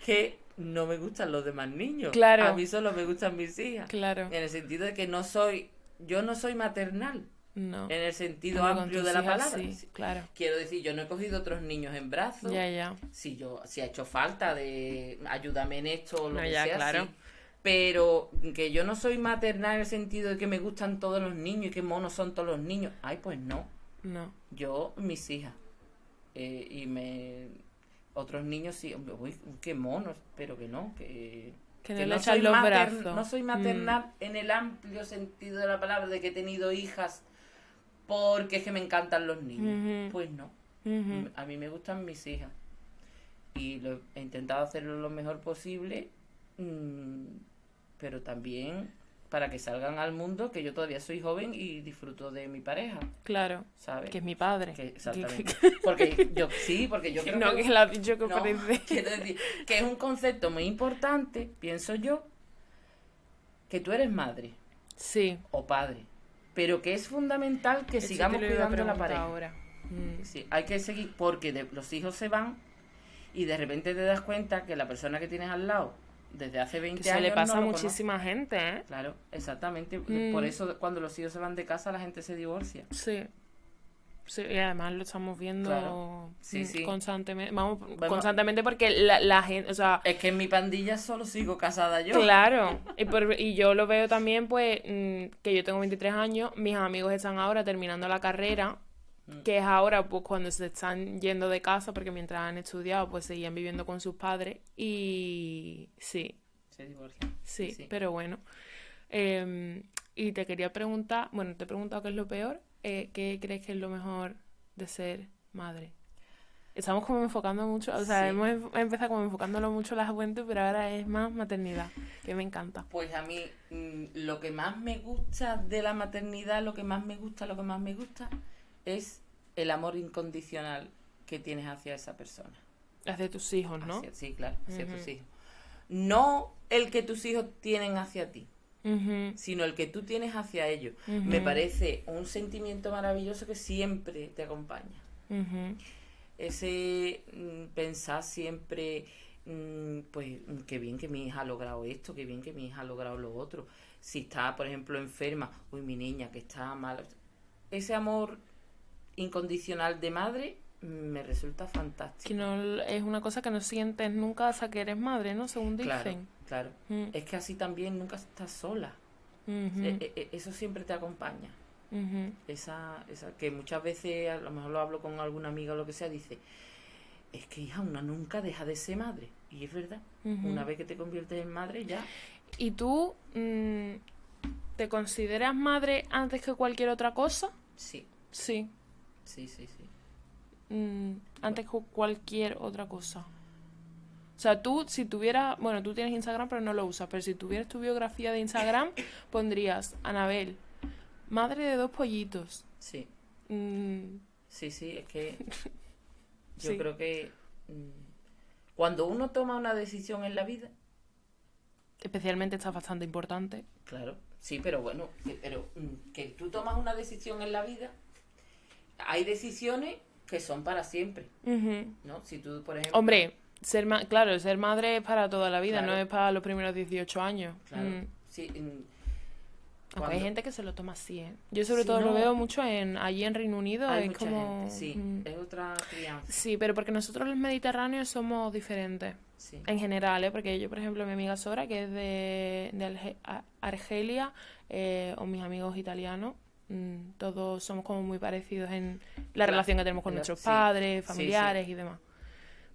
Que no me gustan los demás niños.
Claro.
A mí solo me gustan mis hijas.
claro.
En el sentido de que no soy, yo no soy maternal.
No.
En el sentido amplio de la
hijas
palabra.
Sí, claro.
Quiero decir, yo no he cogido otros niños en brazos.
Ya, ya.
Si yo, si ha hecho falta de ayúdame en esto o lo
No,
que
ya,
sea,
claro.
sí. Pero que yo no soy maternal en el sentido de que me gustan todos los niños y que monos son todos los niños. Ay, pues no.
No.
Yo, mis hijas. Eh, y me. Otros niños sí. Uy, qué monos. Pero que no. Que,
Que no
que
le echan los
mater-. No soy
Mm.
maternal en el amplio sentido de la palabra de que he tenido hijas porque es que me encantan los niños. Pues no. A mí me gustan mis hijas. Y lo, he intentado hacerlo lo mejor posible, mm, pero también para que salgan al mundo, que yo todavía soy joven y disfruto de mi pareja,
Claro.
¿sabes?
Que es mi padre.
Que- exactamente. Porque yo, sí, porque yo creo
no,
que...
que la has dicho que
no, quiero decir, que es un concepto muy importante, pienso yo, que tú eres madre
Sí.
o padre, pero que es fundamental que
Eso
sigamos
iba a
cuidando la pareja.
ahora. Mm.
Sí, hay que seguir porque de- los hijos se van y de repente te das cuenta que la persona que tienes al lado desde hace 20
Que
años.
se le pasa
no
a
conoce.
muchísima gente, ¿eh?
Claro, exactamente.
Mm.
Por eso cuando los hijos se van de casa la gente se divorcia.
Sí. Sí, y además lo estamos viendo
Claro. Sí,
mm,
sí.
constantemente. Vamos,
Bueno.
constantemente porque la, la gente, o sea,
Es que en mi pandilla solo sigo casada yo.
Claro, y, por- y yo lo veo también, pues, mm, que yo tengo 23 años, mis amigos están ahora terminando la carrera. Que es ahora, pues, cuando se están yendo de casa, porque mientras han estudiado, pues, seguían viviendo con sus padres, y sí,
Se divorcian.
sí,
sí.
pero bueno. Em, y te quería preguntar, bueno, te he preguntado qué es lo peor, eh, ¿qué crees que es lo mejor de ser madre? Estamos como enfocando mucho, o sea,
Sí.
hemos em- empezado como enfocándolo mucho la juventud, pero ahora es más maternidad, que me encanta.
Pues a mí mm, lo que más me gusta de la maternidad, lo que más me gusta, lo que más me gusta es el amor incondicional que tienes hacia esa persona.
De tus hijos, ¿no?
Hacia- sí, claro, hacia tus hijos. No el que tus hijos tienen hacia ti, sino el que tú tienes hacia ellos. Me parece un sentimiento maravilloso que siempre te acompaña. Ese mm, pensar siempre, mm, pues, mm, qué bien que mi hija ha logrado esto, qué bien que mi hija ha logrado lo otro. Si está, por ejemplo, enferma, uy, mi niña que está mal. Ese amor incondicional de madre me resulta fantástico.
Que no es una cosa que no sientes nunca hasta que eres madre, ¿no? Según
Claro,
dicen.
claro.
Mm,
Es que así también nunca estás sola. Eh, eh, eh, Eso siempre te acompaña. Esa, esa, que muchas veces, a lo mejor lo hablo con alguna amiga o lo que sea, dice, es que hija, una nunca deja de ser madre. Y es verdad, una vez que te conviertes en madre ya,
¿Y tú mm, te consideras madre antes que cualquier otra cosa?
sí,
Sí.
Sí, sí, sí.
Mm, antes que cualquier otra cosa. O sea, tú, si tuvieras, bueno, tú tienes Instagram pero no lo usas, pero si tuvieras tu biografía de Instagram, pondrías, Anabel, madre de dos pollitos.
Sí,
Mm,
sí, sí, es que yo
Sí.
creo que mm, cuando uno toma una decisión en la vida,
especialmente está bastante importante.
claro, sí, pero bueno, que- pero que tú tomas una decisión en la vida, hay decisiones que son para siempre. ¿no? Si tú, por ejemplo...
Hombre, ser ma- claro, ser madre es para toda la vida,
Claro.
no es para los primeros 18 años.
Claro,
Mm.
sí,
Aunque hay gente que se lo toma así, ¿eh? Yo sobre todo lo veo mucho en allí en Reino Unido,
hay
es
mucha
como...
gente, sí,
mm.
es otra crianza,
Sí, pero porque nosotros los mediterráneos somos diferentes.
sí.
En general, ¿eh? Porque yo, por ejemplo, mi amiga Sora, que es de, Argelia, eh, o mis amigos italianos, mm, todos somos como muy parecidos en la
La-
relación que tenemos con nuestros
sí,
padres,
sí,
familiares y demás.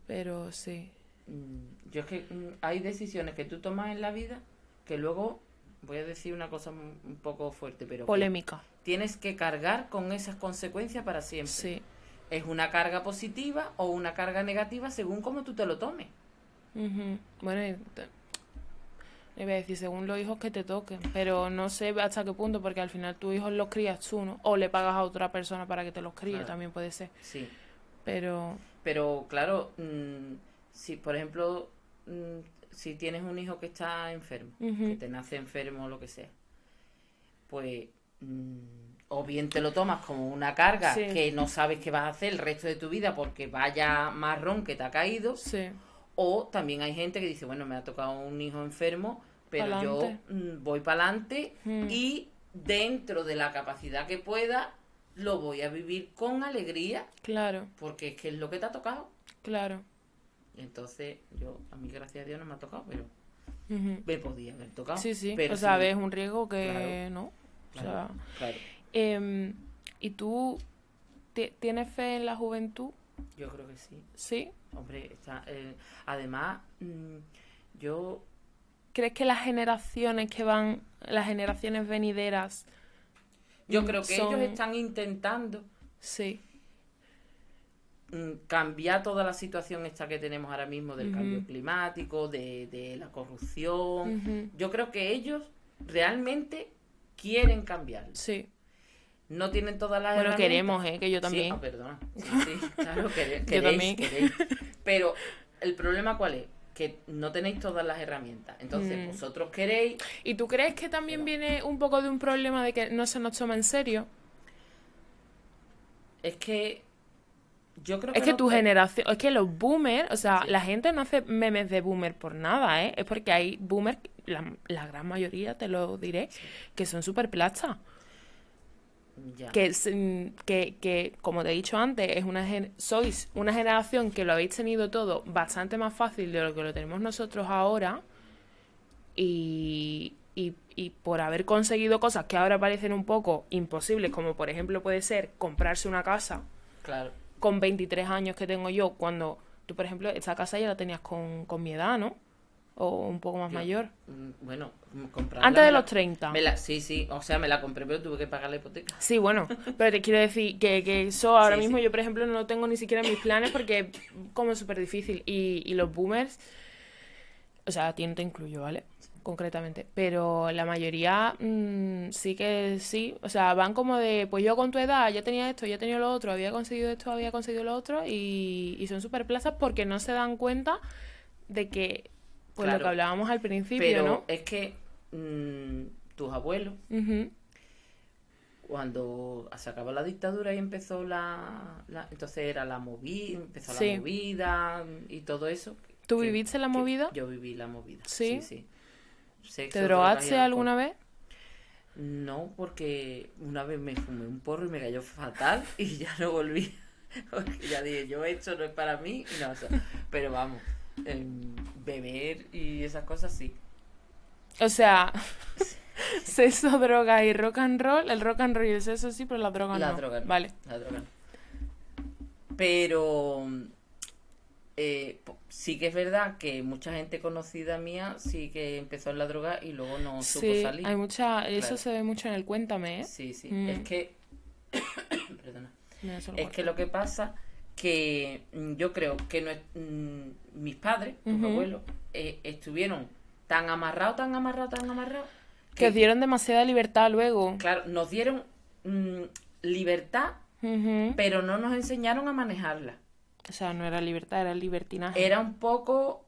Pero sí.
Mm, Yo es que mm, hay decisiones que tú tomas en la vida que luego, voy a decir una cosa un poco fuerte, pero que
Polémica.
tienes que cargar con esas consecuencias para siempre.
Sí.
Es una carga positiva o una carga negativa según cómo tú te lo tomes.
Ujú. Bueno, y te- iba a decir, según los hijos que te toquen, pero no sé hasta qué punto, porque al final tus hijos los crías tú, ¿no? O le pagas a otra persona para que te los críe,
Claro.
también puede ser.
Sí.
Pero,
Pero claro, mm, si por ejemplo, mm, si tienes un hijo que está enfermo, que te nace enfermo o lo que sea, pues mm, o bien te lo tomas como una carga
Sí.
que no sabes qué vas a hacer el resto de tu vida porque vaya marrón que te ha caído,
sí.
o también hay gente que dice, bueno, me ha tocado un hijo enfermo, pero
Pa'lante.
yo mm, voy para adelante
Mm.
y dentro de la capacidad que pueda, lo voy a vivir con alegría,
Claro,
porque es que es lo que te ha tocado.
claro.
Entonces, yo, a mí gracias a Dios no me ha tocado, pero me podía haber tocado.
Sí, sí.
Pero
o sea,
sí,
ves un riesgo que
Claro.
no. O
claro,
sea,
claro,
em, ¿y tú ti- tienes fe en la juventud?
yo creo que sí.
Sí.
Hombre, está, eh, además, mm, yo,
¿Crees que las generaciones que van, las generaciones venideras,
yo creo que
son-
ellos están intentando
sí,
mm, cambiar toda la situación esta que tenemos ahora mismo del cambio climático, de, de la corrupción. Yo creo que ellos realmente quieren cambiarlo.
sí.
No tienen todas las
Bueno, queremos, ¿eh? Que yo
Sí,
también.
ah, perdona. Sí, sí, claro,
Yo
queréis,
también.
queréis. Pero el problema cuál es? Que no tenéis todas las herramientas. Entonces,
Mm.
vosotros queréis...
¿Y tú crees que también viene un poco de un problema de que no se nos toma en serio?
Es que yo creo
Es que
no-
tu generación, es que los boomers, o sea,
Sí.
la gente no hace memes de boomer por nada, ¿eh? Es porque hay boomers, la, la gran mayoría, te lo diré, que son súper plachas. Que, mm, que, que, como te he dicho antes, es una sois una generación que lo habéis tenido todo bastante más fácil de lo que lo tenemos nosotros ahora. Y, y, y por haber conseguido cosas que ahora parecen un poco imposibles, como por ejemplo puede ser comprarse una casa
Claro.
con 23 años que tengo yo, cuando tú, por ejemplo, esta casa ya la tenías con, con mi edad, ¿no? O un poco más
Yo-
mayor.
Mm, Bueno, mm, comprarla
Antes de los 30.
me la- sí, sí, o sea, me la compré, pero tuve que pagar la hipoteca.
Sí, bueno, pero te quiero decir que, que eso ahora
Sí,
mismo
sí.
yo, por ejemplo, no lo tengo ni siquiera en mis planes porque es como súper difícil. Y, y los boomers, o sea, a ti no te incluyo, ¿vale? Concretamente. Pero la mayoría mm, sí que sí. O sea, van como de, pues yo con tu edad ya tenía esto, ya tenía lo otro, había conseguido esto, había conseguido lo otro. Y, y son súper plazas porque no se dan cuenta de que, pues lo que hablábamos al principio,
Pero
¿no?
es que mm, tus abuelos, cuando se acabó la dictadura y empezó la, la- entonces era la movida, empezó
Sí.
la movida y todo eso.
¿Tú
que-
viviste la movida?
Yo viví la movida.
Sí.
Sí, sí. Sexo,
¿Te drogaste alguna vez?
No, porque una vez me fumé un porro y me cayó fatal y ya no volví. Ya dije, yo esto no es para mí. no, o sea, pero vamos, beber y esas cosas sí.
O sea, sexo, droga y rock and roll. El rock and roll y el sexo sí, pero la droga
La
no.
droga no.
Vale.
La droga. no. Pero eh, sí que es verdad que mucha gente conocida mía sí que empezó en la droga y luego no supo salir.
hay mucha... Eso se ve mucho en el Cuéntame, ¿eh?
Sí, sí.
Mm.
Es que. Perdona. Es que lo que pasa que mm, yo creo que no es- mm, mis padres, tus abuelos, eh, estuvieron tan amarrados, tan amarrados, tan amarrados,
Que dieron demasiada libertad luego.
claro, nos dieron mm, libertad, pero no nos enseñaron a manejarla.
O sea, no era libertad, era libertinaje.
Era un poco,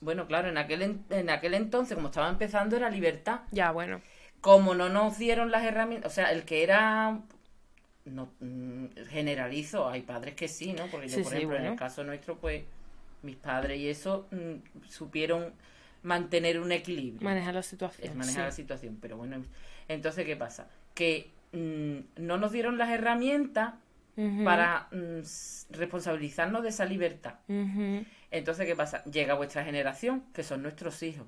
bueno, claro, en aquel, en, en aquel entonces, como estaba empezando, era libertad.
Ya, bueno.
Como no nos dieron las herramientas, o sea, el que era, no mm, generalizo, hay padres que sí, ¿no? Porque yo,
Sí,
por
sí,
ejemplo, en el caso nuestro, pues, mis padres y eso mm, supieron mantener un equilibrio.
Manejar la situación.
es manejar la situación. Pero bueno, entonces, ¿qué pasa? Que mm, no nos dieron las herramientas para mm, responsabilizarnos de esa libertad. Entonces, ¿qué pasa? Llega vuestra generación, que son nuestros hijos.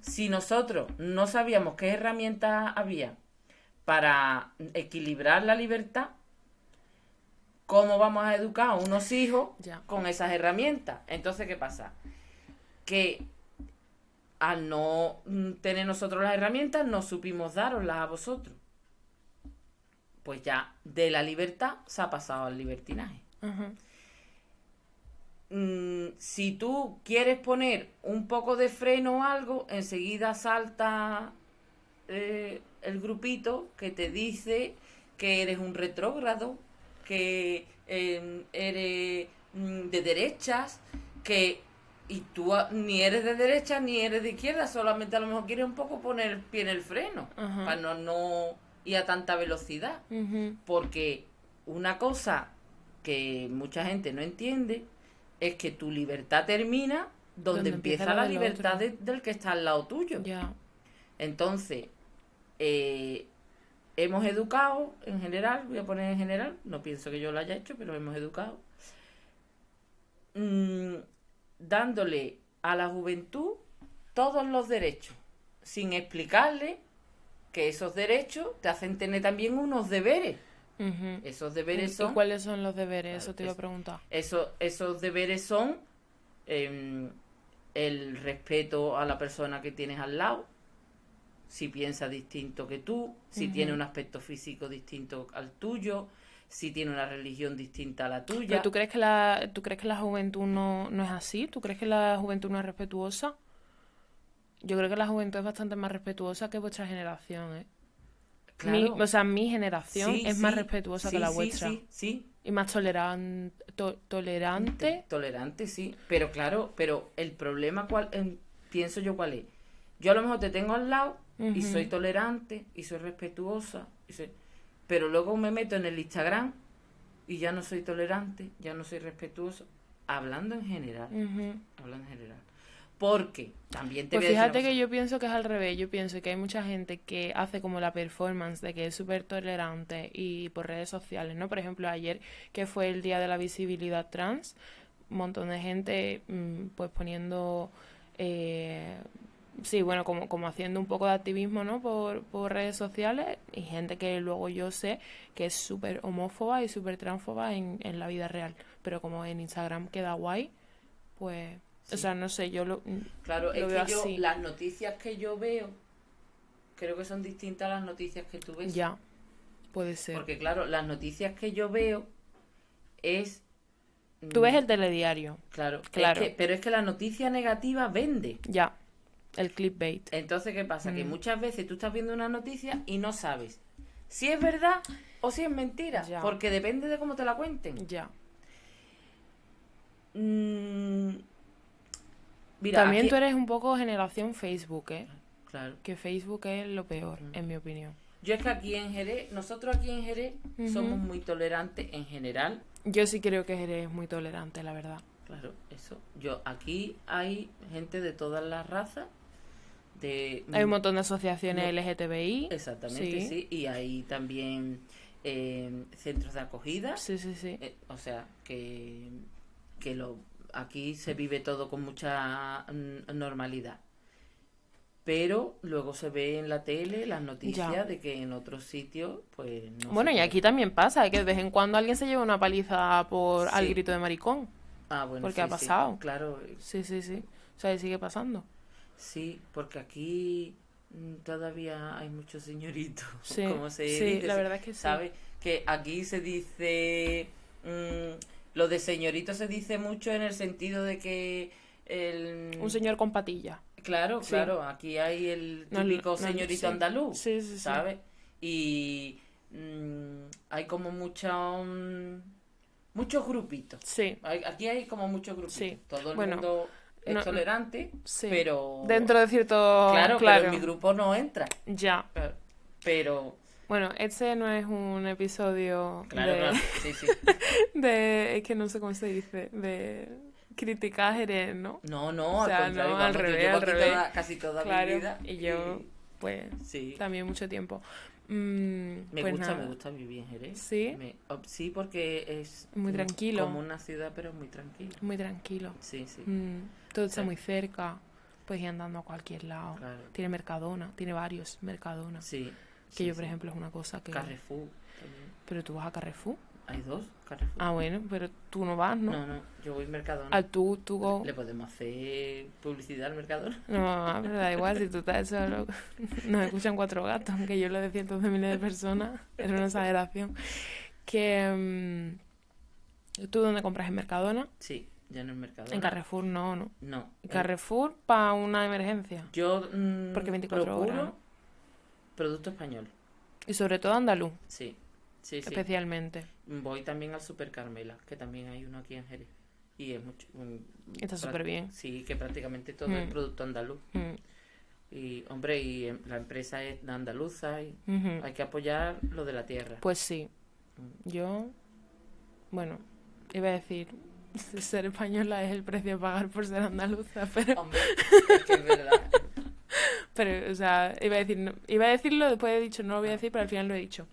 Si nosotros no sabíamos qué herramientas había para equilibrar la libertad, ¿cómo vamos a educar a unos hijos
Ya.
con esas herramientas? Entonces, ¿qué pasa? Que al no mm, tener nosotros las herramientas, no supimos daroslas a vosotros. Pues ya de la libertad se ha pasado al libertinaje. Mm, si tú quieres poner un poco de freno o algo, enseguida salta eh, el grupito que te dice que eres un retrógrado, que eh, eres mm, de derechas, que y tú ni eres de derecha ni eres de izquierda, solamente a lo mejor quieres un poco poner el pie en el freno para no, no ir a tanta velocidad. Porque una cosa que mucha gente no entiende es que tu libertad termina donde,
Donde
empieza,
empieza la
libertad de- del que está al lado tuyo. Entonces, eh, hemos educado en general, voy a poner en general, no pienso que yo lo haya hecho, pero hemos educado, mm, dándole a la juventud todos los derechos, sin explicarle que esos derechos te hacen tener también unos deberes. Esos deberes
¿Y
son
cuáles son los deberes?
Claro,
Eso te iba a preguntar.
Eso- esos deberes son em, el respeto a la persona que tienes al lado, si piensa distinto que tú, si tiene un aspecto físico distinto al tuyo, si tiene una religión distinta a la tuya.
¿Pero tú crees que la, tú crees que la juventud no, no es así? ¿Tú crees que la juventud no es respetuosa? Yo creo que la juventud es bastante más respetuosa que vuestra generación, ¿eh? Mi-
Claro.
o sea, mi generación
Sí,
es más respetuosa
sí,
que la vuestra.
Sí, sí,
Y más toleran- to- tolerante.
Tolerante, sí. Pero claro, pero el problema cuál em, pienso yo cuál es. Yo a lo mejor te tengo al lado y soy tolerante y soy respetuosa, y soy- pero luego me meto en el Instagram y ya no soy tolerante, ya no soy respetuoso, hablando en general, hablando en general. Porque también te
Pues
voy a decir
fíjate que yo pienso que es al revés. Yo pienso que hay mucha gente que hace como la performance de que es súper tolerante y por redes sociales, ¿no? Por ejemplo, ayer que fue el Día de la Visibilidad Trans, un montón de gente mm, pues poniendo, eh, sí, bueno, como, como haciendo un poco de activismo, ¿no? Por, por redes sociales y gente que luego yo sé que es súper homófoba y súper transfoba en, en la vida real. Pero como en Instagram queda guay, pues... O sea, no sé, yo lo...
Claro,
Lo
es
veo
que yo,
así.
las noticias que yo veo, creo que son distintas a las noticias que tú ves.
Ya, puede ser.
Porque claro, las noticias que yo veo es...
Tú
mm,
ves el telediario,
Claro, es
Claro.
que- pero es que la noticia negativa vende.
ya, el clickbait.
Entonces, ¿qué pasa? Que
Mm.
muchas veces tú estás viendo una noticia y no sabes si es verdad o si es mentira.
Ya.
Porque depende de cómo te la cuenten.
Ya.
Mm, mira,
También
aquí-
tú eres un poco generación Facebook, ¿eh?
Claro.
Que Facebook es lo peor,
Mm.
en mi opinión.
Yo es que aquí en Jerez, nosotros aquí en Jerez somos muy tolerantes en general.
Yo sí creo que eres muy tolerante, la verdad.
Claro, eso. Yo aquí hay gente de todas las razas.
Hay un montón de asociaciones
No.
LGTBI.
Exactamente,
Sí.
sí. Y hay también eh, centros de acogida.
Sí, sí, sí.
Eh, o sea, que, que lo, aquí se vive todo con mucha mm, normalidad. Pero luego se ve en la tele las noticias
Ya.
de que en otros sitios, pues no.
Bueno, y aquí también pasa, que de vez en cuando alguien se lleva una paliza por al grito de maricón.
Ah, bueno,
porque
sí,
ha
sí,
pasado.
Claro,
Sí, sí, sí. O sea, y sigue pasando.
Sí, porque aquí mm, todavía hay muchos señoritos.
Sí,
como se
sí,
dice,
la verdad es que sí.
¿Sabes? Que aquí se dice. mm, lo de señorito se dice mucho en el sentido de que. El,
Un señor con patilla.
Claro, claro, aquí hay el
No,
típico
no,
señorito
sí.
andaluz,
Sí, sí, sí.
¿sabes? Y mm, hay como mucha, mm, muchos grupitos.
Sí,
Hay- Aquí hay como muchos grupitos.
Sí.
Todo el
Bueno,
mundo es
no-
tolerante,
sí.
pero...
Dentro de cierto...
Claro,
claro.
pero en mi grupo no entra.
Ya.
Pero...
Bueno, este no es un episodio
Claro,
de,
claro, sí, sí.
de- Es que no sé cómo se dice. De criticar Jerez, ¿no?
No, no,
O sea,
al contrario,
no, al
yo
revés,
llevo
al revés.
toda- casi toda
Claro,
mi vida.
y yo, pues,
Sí.
también mucho tiempo. Mm,
Me
pues
gusta,
nada.
me gusta vivir en Jerez.
¿Sí?
Me- oh, sí, porque es
Muy tranquilo.
Como una ciudad, pero muy tranquila.
Muy tranquilo.
Sí, sí.
Mm, todo está muy cerca. Puedes ir andando a cualquier lado.
Claro.
Tiene Mercadona, tiene varios Mercadona.
Sí.
que
sí,
yo,
sí.
por ejemplo, es una cosa que...
Carrefour también.
Pero tú vas a Carrefour.
Hay dos Carrefour.
Ah, bueno, pero tú no vas, ¿no?
no, no, yo voy a Mercadona.
Al tú, tú go...
¿Le podemos hacer publicidad al Mercadona?
No, pero da igual, si tú estás solo. Nos escuchan cuatro gatos, aunque yo lo de cientos de miles de personas. Era una exageración. Que. mm, ¿Tú dónde compras? ¿En Mercadona?
Sí, ya en Mercadona.
En Carrefour no, no.
No.
Carrefour para una emergencia.
Yo mm,
Porque 24
procuro
horas, ¿no?
producto español.
Y sobre todo andaluz,
Sí, sí, sí.
especialmente.
Voy también al Super Carmela, que también hay uno aquí en Jerez. Y es mucho...
Está súper bien.
Sí, que prácticamente todo es
Mm.
producto andaluz.
Mm,
Y, hombre, y em, la empresa es andaluza y hay que apoyar lo de la tierra.
Pues sí.
Mm.
Yo. Bueno, iba a decir. Ser española es el precio a pagar por ser andaluza, pero.
Hombre, es que es verdad.
Pero, o sea, iba a decir, no- iba a decirlo, después he dicho, no lo voy a decir, pero al final lo he dicho.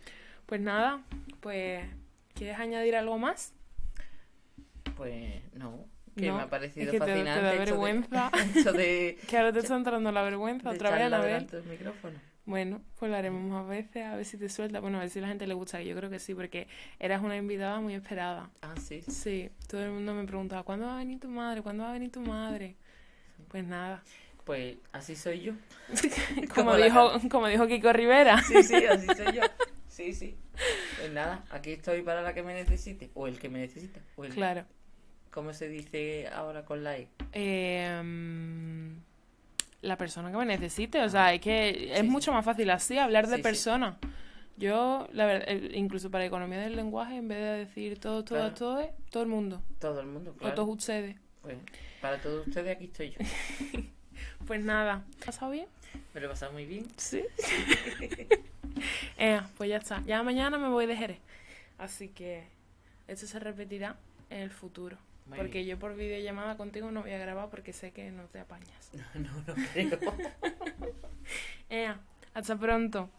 Pues nada, pues, ¿quieres añadir algo más?
Pues no, que
No,
me ha parecido
es que te- te da
fascinante esto de-
vergüenza.
de,
Que ahora te está entrando la vergüenza otra vez, a
del micrófono.
Bueno, pues lo haremos más veces, a ver si te suelta. Bueno, a ver si a la gente le gusta, yo creo que sí, porque eras una invitada muy esperada.
Ah, sí.
Sí, todo el mundo me preguntaba, ¿cuándo va a venir tu madre? ¿Cuándo va a venir tu madre? Pues nada.
Pues así soy yo.
Como
Como la
dijo, como dijo Kiko Rivera.
Sí, sí, así soy yo. Sí, sí. Pues nada, aquí estoy para la que me necesite. O el que me necesita. O el,
Claro.
¿Cómo se dice ahora con la E?
Eh, mm, la persona que me necesite. O sea, es que es
Sí,
mucho más fácil así hablar de
Sí,
personas. Yo, la verdad, incluso para economía del lenguaje, en vez de decir todo, todo,
Claro.
todo, todo el mundo.
Todo el mundo,
O
claro.
todos ustedes.
Pues para todos ustedes aquí estoy yo.
Pues nada. ¿Has pasado bien?
Me lo he pasado muy bien.
Sí. eh, pues ya está. Ya mañana me voy de Jerez. Así que esto se repetirá en el futuro.
Muy
porque
bien.
yo por videollamada contigo no voy a grabar porque sé que no te apañas.
No, no creo.
Ea, hasta pronto.